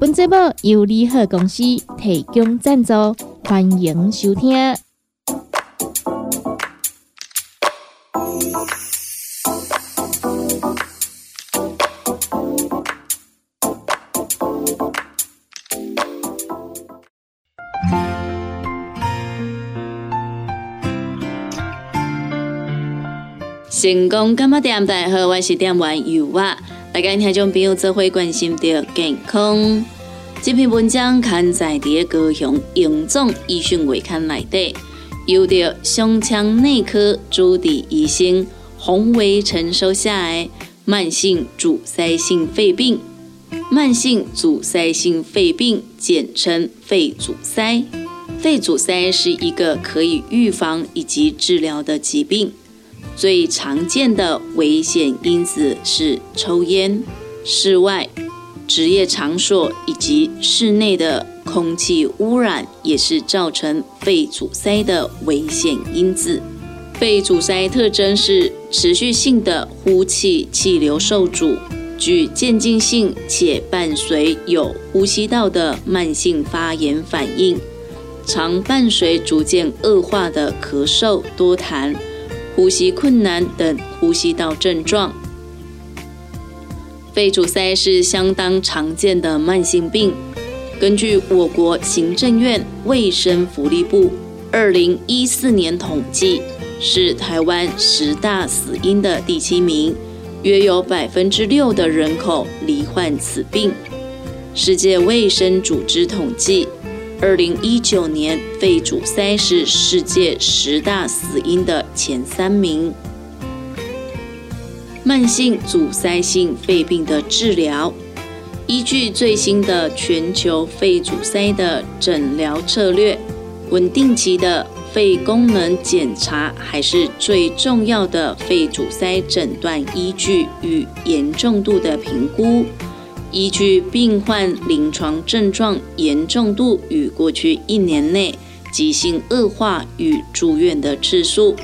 本节目由利好公司提供赞助，欢迎收听。成功干嘛点？大家好，我是点玩油啊！大家听众朋友做会关心到健康。这篇文章刊载在高雄荣总医讯外刊内底，由着胸腔内科主治医生洪维成收下的慢性阻塞性肺病。慢性阻塞性肺病简称肺阻塞。肺阻塞是一个可以预防以及治疗的疾病。最常见的危险因子是抽烟、室外。职业场所以及室内的空气污染也是造成肺阻塞的危险因子。肺阻塞特征是持续性的呼气气流受阻，具渐进性且伴随有呼吸道的慢性发炎反应，常伴随逐渐恶化的咳嗽、多痰、呼吸困难等呼吸道症状。肺阻塞是相当常见的慢性病。根据我国行政院卫生福利部二零一四年统计，是台湾十大死因的第七名，约有百分之六的人口罹患此病。世界卫生组织统计，二零一九年肺阻塞是世界十大死因的前三名。慢性阻塞性肺病的治疗，依据最新的全球肺阻塞的诊疗策略，稳定期的肺功能检查还是最重要的肺阻塞诊断依据与严重度的评估。依据病患临床症状严重度与过去一年内急性恶化与住院的次数，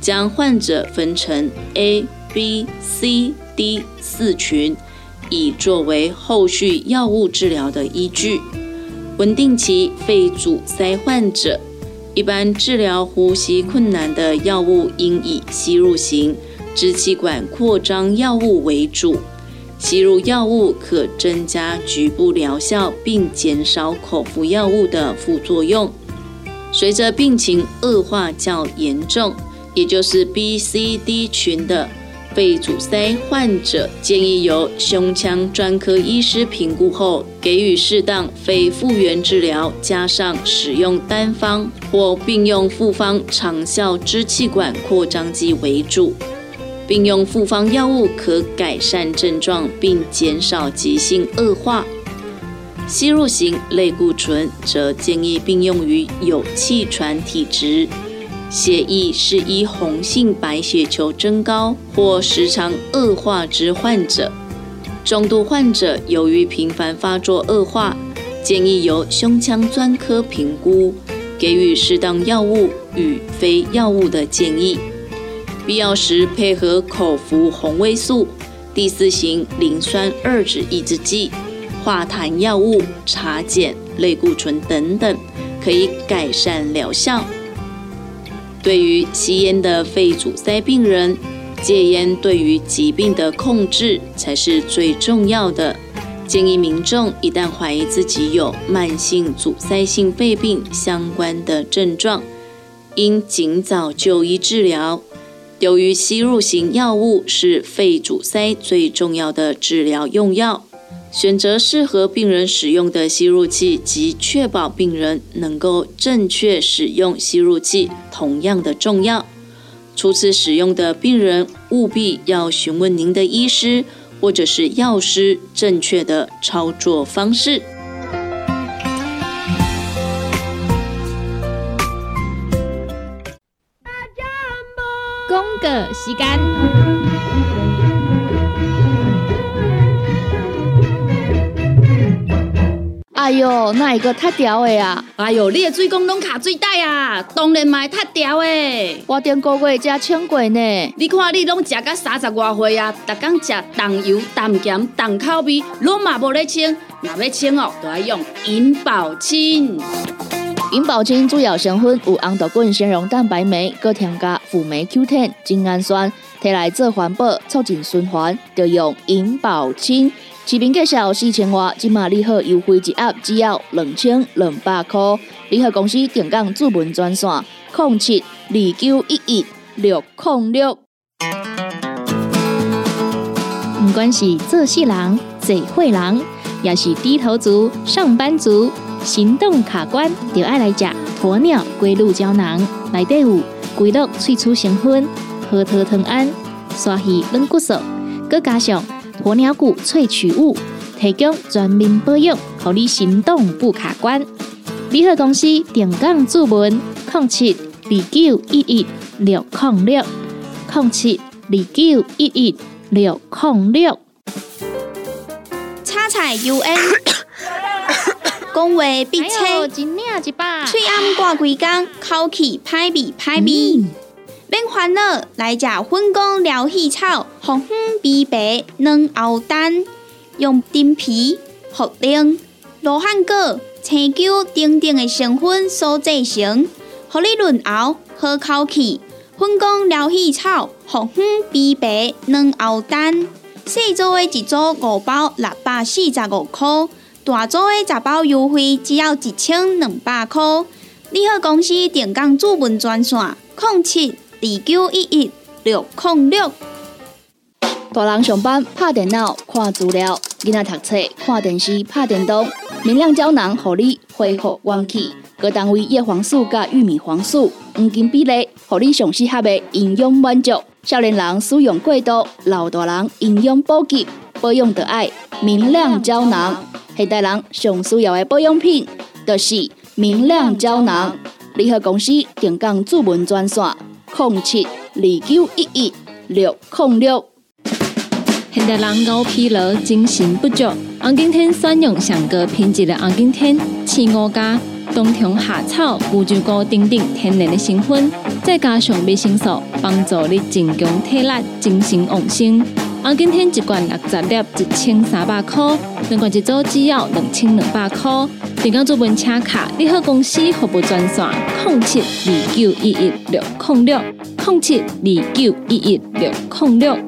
将患者分成 A。B、C、D 四群，以作为后续药物治疗的依据。稳定期肺阻塞患者，一般治疗呼吸困难的药物应以吸入型支气管扩张药物为主。吸入药物可增加局部疗效，并减少口服药物的副作用。随着病情恶化较严重，也就是 B、C、D 群的。肺阻塞患者建议由胸腔专科医师评估后，给予适当肺复原治疗，加上使用单方或并用复方长效支气管扩张剂为主。并用复方药物可改善症状并减少急性恶化。吸入型类固醇则建议并用于有气喘体质。血液是依红性白血球增高或时常恶化之患者，重度患者由于频繁发作恶化，建议由胸腔专科评估，给予适当药物与非药物的建议，必要时配合口服红霉素、第四型磷酸二酯抑制剂、化痰药物、茶碱、类固醇等等，可以改善疗效。对于吸烟的肺阻塞病人，戒烟对于疾病的控制才是最重要的。建议民众一旦怀疑自己有慢性阻塞性肺病相关的症状，应尽早就医治疗。由于吸入型药物是肺阻塞最重要的治疗用药。选择适合病人使用的吸入器及确保病人能够正确使用吸入器同样的重要。初次使用的病人务必要询问您的医师或者是药师正确的操作方式。时间。哎哟，那一个太屌的啊！哎哟，你的水工拢卡水袋啊，当然卖太屌的。我顶个月才请过呢。你看你拢食到三十外岁啊，逐工食重油、重咸、重口味，拢嘛无咧清。若要清哦，都要用银保清。银保清主要成分有红豆滚、纤溶蛋白酶，搁添加辅酶 Q10、精氨酸，摕来做环保、促进循环，就用银保清。市面介绍四千瓦，今马利好优惠一盒只要两千两百块。利好公司定岗主文专线：零七二九一一六零六。不管是做事人、做会人，也是低头族、上班族。行动卡关，就爱来食鸵鸟龟鹿胶囊，内底有龟鹿萃取成分，核桃藤胺、刷鱼软骨素，佮加上鸵鸟骨萃取物，提供全面保养，让你行动不卡关。联合公司定岗注文：零七二九一一六零六零七二九一一六零六。叉彩 UN。讲话必切，嘴暗挂几工，口气歹味歹味。免烦恼，来食粉工疗气草，红粉枇杷软熬蛋，用丁皮、茯苓、罗汉果、青椒等等的成分所制成，互你润喉好口气。粉工疗气草，红粉枇杷软熬蛋，细组的一组五包，六百四十五块。大组的十包优惠只要一千两百块。你好，公司电工主文专线：零七二九一一六零六。大人上班拍电脑看资料，囡仔读册看电视拍电动。明亮胶囊，互你恢复元气。各单位叶黄素加玉米黄素黄金比例，互你上适合的营养满足。少年人使用过度，老大人营养补给保养得爱明亮胶囊。现代人上需要的保养品，就是明亮胶囊。联合公司定岗主文专线：零七二九一一六零六。现代人熬疲劳、精神不足，红景天选用上个品质的红景天，青五加冬虫夏草、乌鸡膏等等天然的成分，再加上维生素，帮助你增强体力、精神旺盛。红景天一罐六十粒，一千三百块。两罐一组只要两千两百块，订购做文车卡，你好公司服务专线：零七二九一一六零六零七二九一一六零六。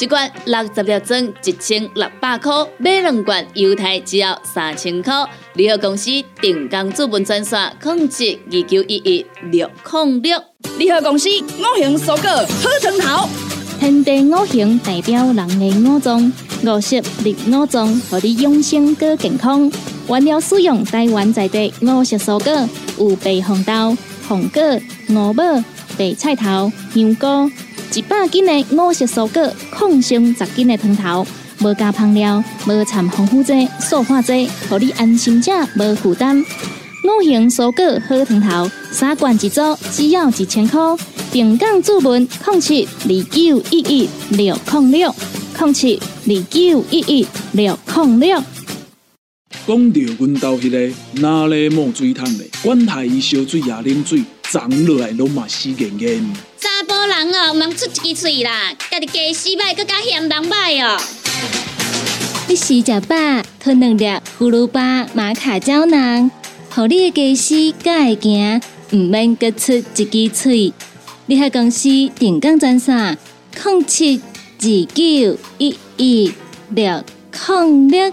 一罐六十粒装，一千六百块；买两罐，犹太只要三千块。联合公司定岗资本专线：控制二九一一六零六。联合公司五行蔬果好成头，天地五行代表人的五脏，五色绿五脏，让你养生更健康。原料使用台湾在地五色蔬果，有白红豆、红果、五宝、白菜头、香菇，一百斤的五色蔬果，抗性十斤的汤头，无加香料，无掺防腐剂、塑化剂，让你安心吃，无负担。五行蔬果好汤头，三罐一组，只要一千块。平港注文：零七二九一一六零六零七二九一一六零六。讲到阮兜迄个哪里冒水桶的，管他伊烧水也冷水，长落来拢嘛死严严。人哦，毋通出一支嘴啦，家己家洗歹，更加嫌人歹哦。你食食饱，吞两粒葫芦巴、玛卡胶囊，互你的家洗更会行，毋免各出一支嘴。你喺公司定岗专线：零七二九一一六零六。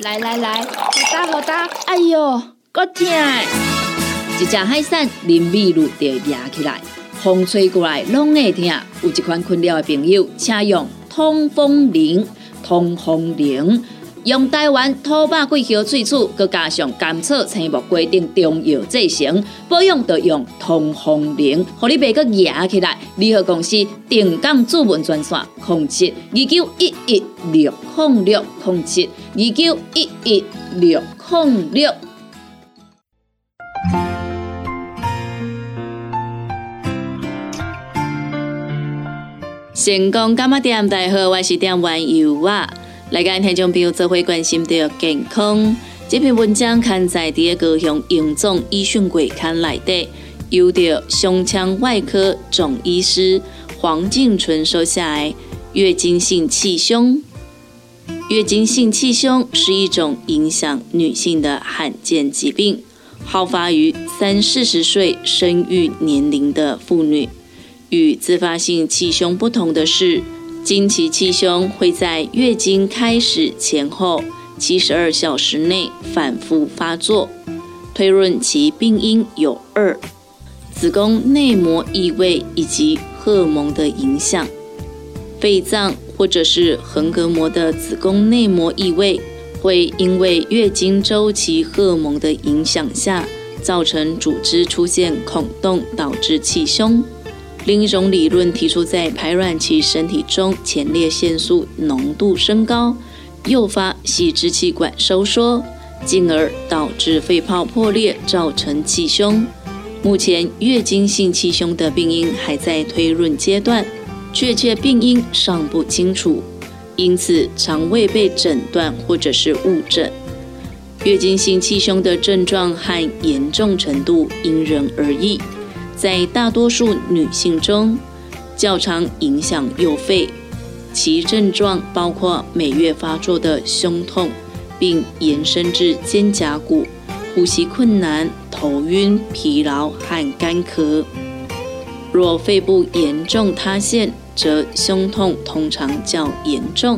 来来来，好打好打！哎哟，够痛！一只海扇淋米露就压起来，风吹过来拢会痛。有一款困扰的朋友，请用通风铃、通风铃。用台湾土八桂香萃取，佮加上甘草、青木规定中药制成，保养要用通风灵，互你袂佮压起来。联合公司定岗主文专线：控制二九一一六控六控制二九一一六控六。成功干嘛店？大好，我是店玩游啊。来跟听众朋友做伙关心到健康。这篇文章刊载在高雄荣总医讯鬼刊内底，由着胸腔外科总医师黄静纯收下来。月经性气胸，月经性气胸是一种影响女性的罕见疾病，好发于三四十岁生育年龄的妇女。与自发性气胸不同的是，经期气胸会在月经开始前后七十二小时内反复发作。推论其病因有二：子宫内膜异位以及荷尔蒙的影响。肺脏或者是横膈膜的子宫内膜异位，会因为月经周期荷尔蒙的影响下，造成组织出现孔洞，导致气胸。另一种理论提出，在排卵期身体中前列腺素浓度升高，诱发细支气管收缩，进而导致肺泡破裂，造成气胸。目前月经性气胸的病因还在推论阶段，确切病因尚不清楚，因此常未被诊断或者是误诊。月经性气胸的症状和严重程度因人而异。在大多数女性中，较常影响右肺，其症状包括每月发作的胸痛，并延伸至肩胛骨、呼吸困难、头晕、疲劳和干咳。若肺部严重塌陷，则胸痛通常较严重，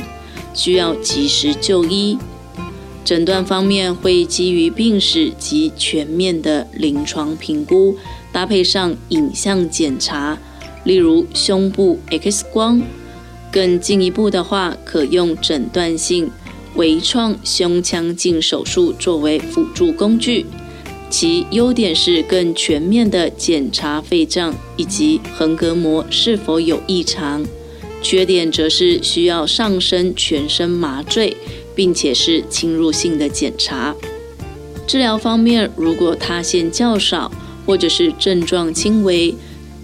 需要及时就医。诊断方面会基于病史及全面的临床评估。搭配上影像检查，例如胸部 X 光。更进一步的话，可用诊断性微创胸腔镜手术作为辅助工具。其优点是更全面的检查肺脏以及横膈膜是否有异常，缺点则是需要上身全身麻醉，并且是侵入性的检查。治疗方面，如果塌陷较少。或者是症状轻微，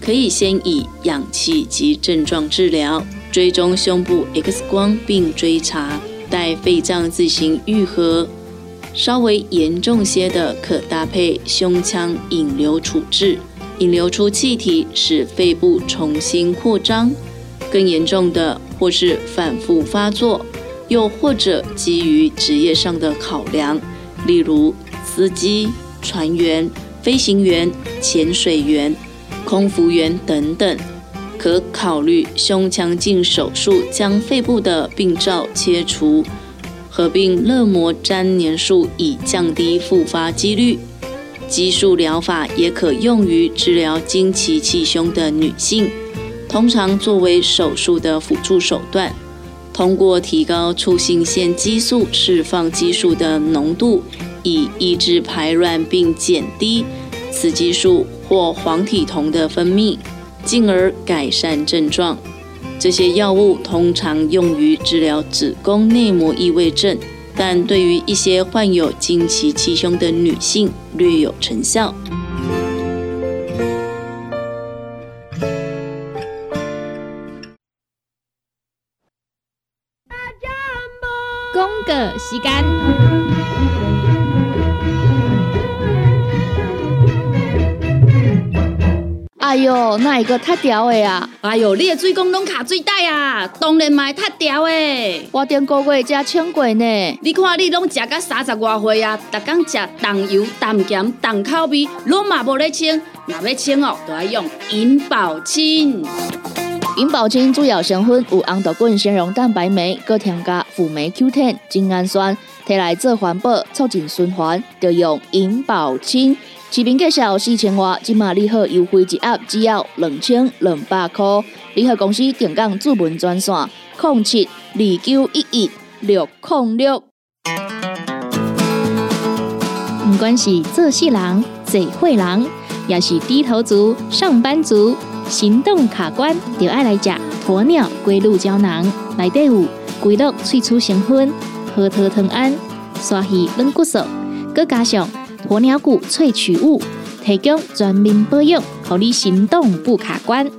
可以先以氧气及症状治疗，追踪胸部 X 光并追查，待肺脏自行愈合。稍微严重些的，可搭配胸腔引流处置，引流出气体，使肺部重新扩张。更严重的，或是反复发作，又或者基于职业上的考量，例如司机、船员。飞行员、潜水员、空服员等等，可考虑胸腔镜手术，将肺部的病灶切除，合并热膜粘黏术，以降低复发几率。激素疗法也可用于治疗经期气胸的女性，通常作为手术的辅助手段。通过提高促性腺激素释放激素的浓度。以抑制排卵并减低雌激素或黄体酮的分泌，进而改善症状。这些药物通常用于治疗子宫内膜异位症，但对于一些患有经期气胸的女性略有成效。哎呦，那一个太屌的呀！哎呦，你的水工拢卡水袋啊，当然嘛太屌的。我顶个月才称过呢。你看你拢食到三十外岁啊，逐天食重油、重咸、重口味，拢嘛无咧称。若要称哦，就要用银保清。银保清主要成分有红豆根、纤溶蛋白酶，搁添加辅酶 Q10、精氨酸，摕来做环保、促进循环，就用银保清。市民介绍四千瓦，今马联合优惠一盒只要两千两百块。联合公司定岗主文专线：零七二九一一六零六。不管是做事人、嘴会人，也是低头族、上班族，行动卡关，就爱来食鸵鸟龟鹿胶囊。内底有龟鹿萃取成分，核桃藤胺、刷鱼软骨素，佮加上鸵鸟骨萃取物，提供全面保养，让你行动不卡关。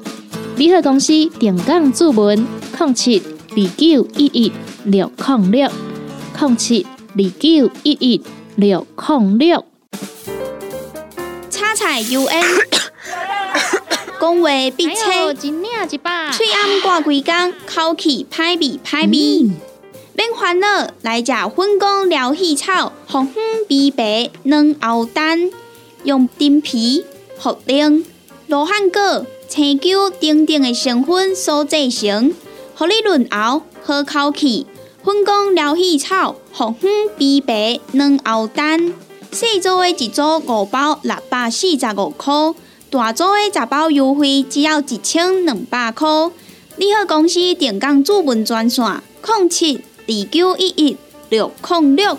联合公司定岗注文：零七二九一一六零六零七二九一一六零六。叉彩 UN，讲话必切，嘴暗挂几工，口气歹味歹味。免烦恼，来食粉公疗气草，红粉枇杷软藕丹，用丁皮、茯苓、罗汉果。青椒等等的成分所制成，合你润喉好口气。粉工疗气草、红粉枇杷软藕丹，细组的一组五包六百四十五块，大组的十包优惠只要一千两百块。你好，公司电工主文专线：零七二九一一六零六。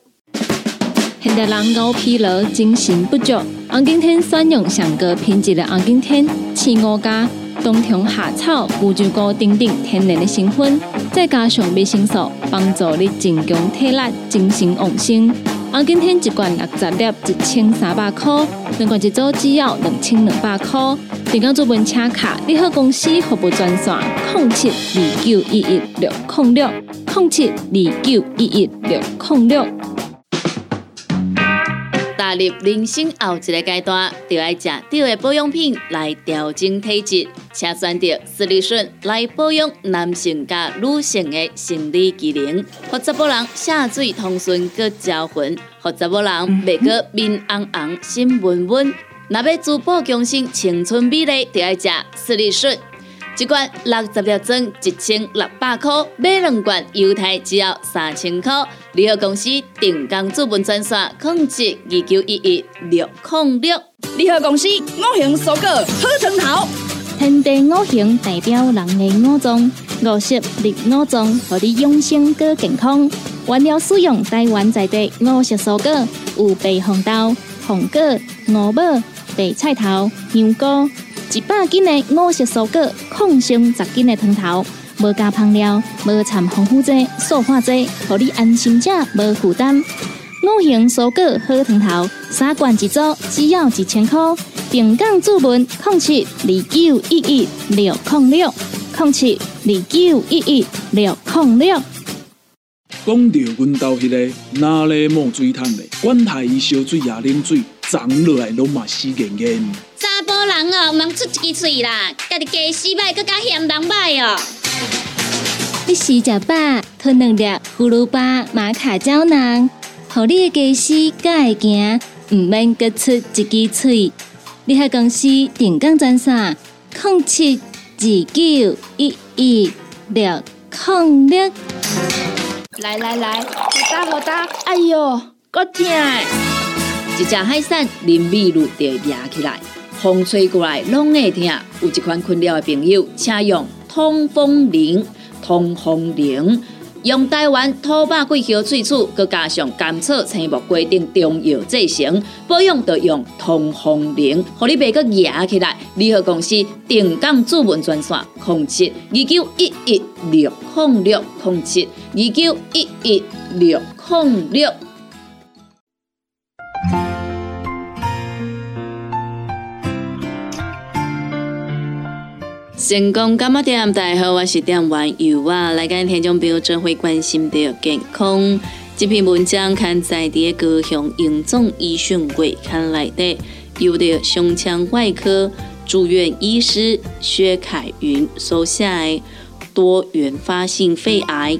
现代人熬疲劳，精神不足。红景天选用上个品质的红景天，四五加冬虫夏草、乌鸡菇等等天然的成分，再加上维生素，帮助你增强体力、精神旺盛。红景天一罐六十粒，一千三百块；两罐一组只要两千两百块。订购做文车卡，你好公司服务专线：零七二九一一六零六零七二九一一六零六。踏入人生后一个阶段，就要食对的保养品来调整体质，请选择斯利顺来保养男性加女性的生理机能，或者某人下水通顺个招魂，或者某人袂个面红红心温温。若要珠宝强身、青春美丽，就要食斯利顺。一罐六十粒装，一千六百块；买两罐，犹太只要三千块。联合公司定岗资本专线：控制二九一一六零六。联合公司五行蔬果好成头，天地五行代表人的五脏，五色绿五脏，让你养生更健康。原料使用台湾在地五色蔬果，有白红豆、红果、五宝、白菜头、香菇。一百斤的五色蔬果，抗性十斤的汤头，无加香料，无掺防腐剂、塑化剂，让你安心吃，无负担。五行蔬果好汤头，三罐一组，只要一千块。平港注文：零七二九一一六零六零七二九一一六零六。讲到阮兜迄个哪里冒水桶的，管他伊烧水也冷水，长落来拢嘛死严严。查甫人哦，毋出一支嘴啦，家己家洗歹，搁加嫌人歹哦。你食食饱，吞两粒葫芦巴、玛卡胶囊，互你的家洗才会行，毋免各出一支嘴。你喺公司定岗专线：零七二九一一六零六。来来来，好打好打，哎呦，够痛！一只海扇淋米露就压起来，风吹过来拢会疼。有一款困扰的朋友，请用通风铃。通风铃用台湾土八桂香萃取，佮加上甘草、青木规定中药制成，保养要用通风铃，互你袂佮压起来。联合公司定岗主文专线：控七二九一一六控六控七二九一一六控六。成功干嘛店？大家好，我是店员尤啊。来跟听众朋友真会关心的健康。这篇文章刊载在高雄荣总医讯会刊内的，由的胸腔外科住院医师薛凯云收下多原发性肺癌。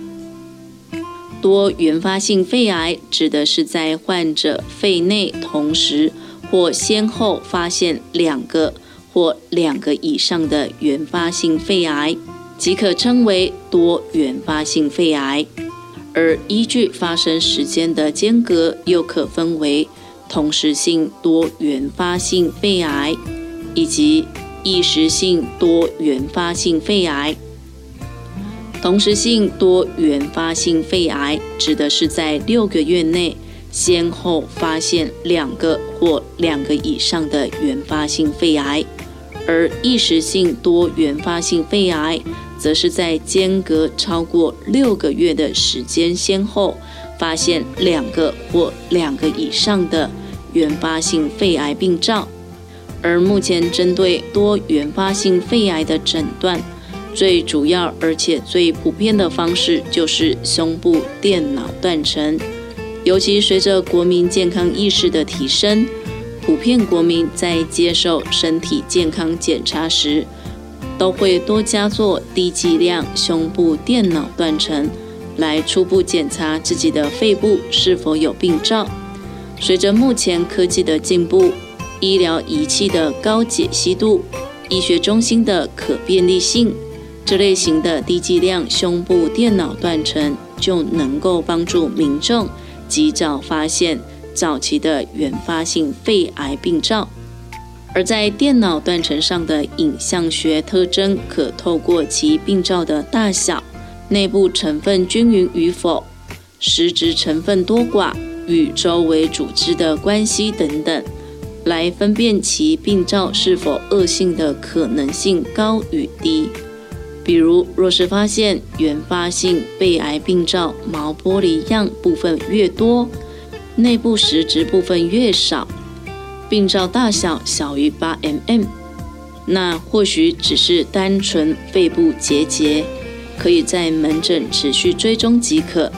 多原发性肺癌指的是在患者肺内同时或先后发现两个或两个以上的原发性肺癌，即可称为多原发性肺癌。而依据发生时间的间隔，又可分为同时性多原发性肺癌以及异时性多原发性肺癌。同时性多原发性肺癌指的是在六个月内先后发现两个或两个以上的原发性肺癌，而异时性多原发性肺癌则是在间隔超过六个月的时间先后发现两个或两个以上的原发性肺癌病灶。而目前针对多原发性肺癌的诊断。最主要而且最普遍的方式就是胸部电脑断层，尤其随着国民健康意识的提升，普遍国民在接受身体健康检查时，都会多加做低剂量胸部电脑断层，来初步检查自己的肺部是否有病灶。随着目前科技的进步，医疗仪器的高解析度，医学中心的可便利性。这类型的低剂量胸部电脑断层就能够帮助民众及早发现早期的原发性肺癌病灶，而在电脑断层上的影像学特征，可透过其病灶的大小、内部成分均匀与否、实质成分多寡与周围组织的关系等等，来分辨其病灶是否恶性的可能性高与低。比如，若是发现原发性肺癌病灶毛玻璃样部分越多，内部实质部分越少，病灶大小小于八 mm，那或许只是单纯肺部结节，可以在门诊持续追踪即可。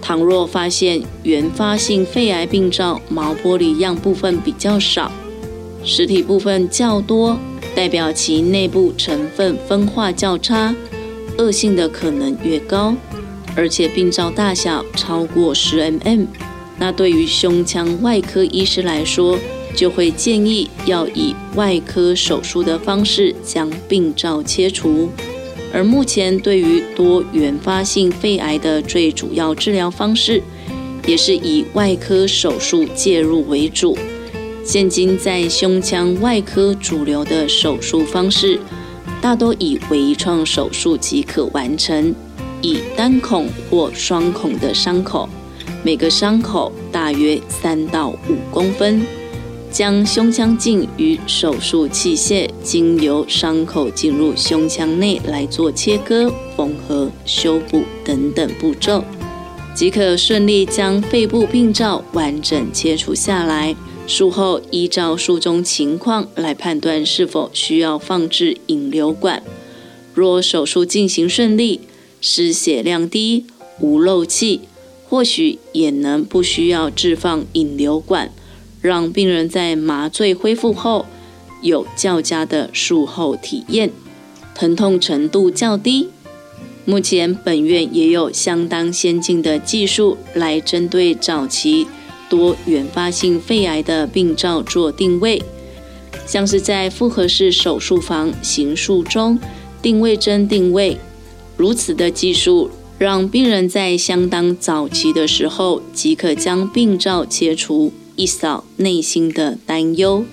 倘若发现原发性肺癌病灶毛玻璃样部分比较少，实体部分较多。代表其内部成分分化较差，恶性的可能越高，而且病灶大小超过十 mm，那对于胸腔外科医师来说，就会建议要以外科手术的方式将病灶切除。而目前对于多原发性肺癌的最主要治疗方式，也是以外科手术介入为主。现今在胸腔外科主流的手术方式，大多以微创手术即可完成，以单孔或双孔的伤口，每个伤口大约三到五公分，将胸腔镜与手术器械经由伤口进入胸腔内来做切割、缝合、修补等等步骤，即可顺利将肺部病灶完整切除下来。术后依照术中情况来判断是否需要放置引流管。若手术进行顺利，失血量低、无漏气，或许也能不需要置放引流管，让病人在麻醉恢复后有较佳的术后体验，疼痛程度较低。目前本院也有相当先进的技术来针对早期。多原发性肺癌的病灶做定位，像是在复合式手术房行术中定位针定位，如此的技术让病人在相当早期的时候即可将病灶切除，一扫内心的担忧。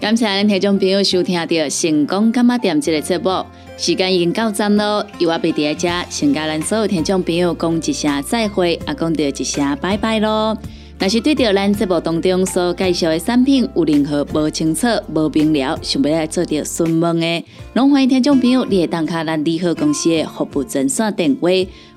感谢咱听众朋友收听到成功干妈店这个节目。时间已经到站咯，由我贝伫在遮，先甲咱所有听众朋友讲一声再会，也讲着一声拜拜咯。若是对着咱节目当中所介绍的产品有任何无清楚、无明了，想要来做着询问的，拢欢迎听众朋友你打卡咱利和公司的服务专线电话，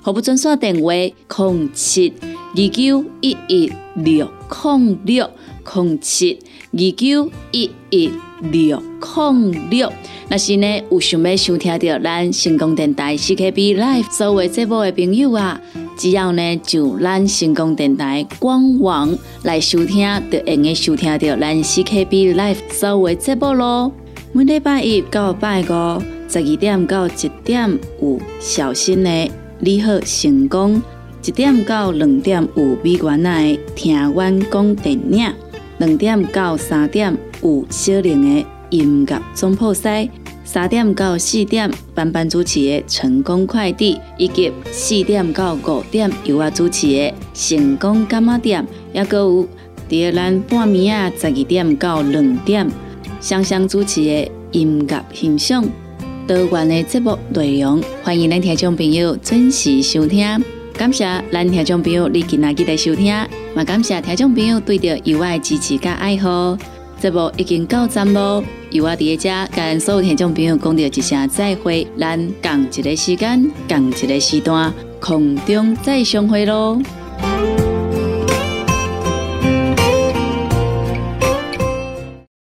服务专线电话：零七二九一一六零六零七二九一一六零六。若是呢，有想要收听到咱成功电台 CKB Life 所有节目的朋友啊，只要呢就咱成功电台官网来收听，就会用收听到咱 CKB Live 所有节目咯。每礼拜一到拜五十二点到一点有小新的你好成功，一点到两点有美元的听阮讲电影，两点到三点有小玲的音乐总铺塞。三点到四点，班班主持的成功快递，以及四点到五点由我主持的成功干妈店，也阁有第二咱半暝啊十二点到两点，双双主持的音乐欣赏，多元的节目内容，欢迎咱听众朋友准时收听。感谢咱听众朋友你今仔日的收听，也感谢听众朋友对着由我的支持甲爱好。节目已经到站咯，由我伫遮跟所有听众朋友讲着一声再会，咱共一个时间，共一个时段，空中再相会咯。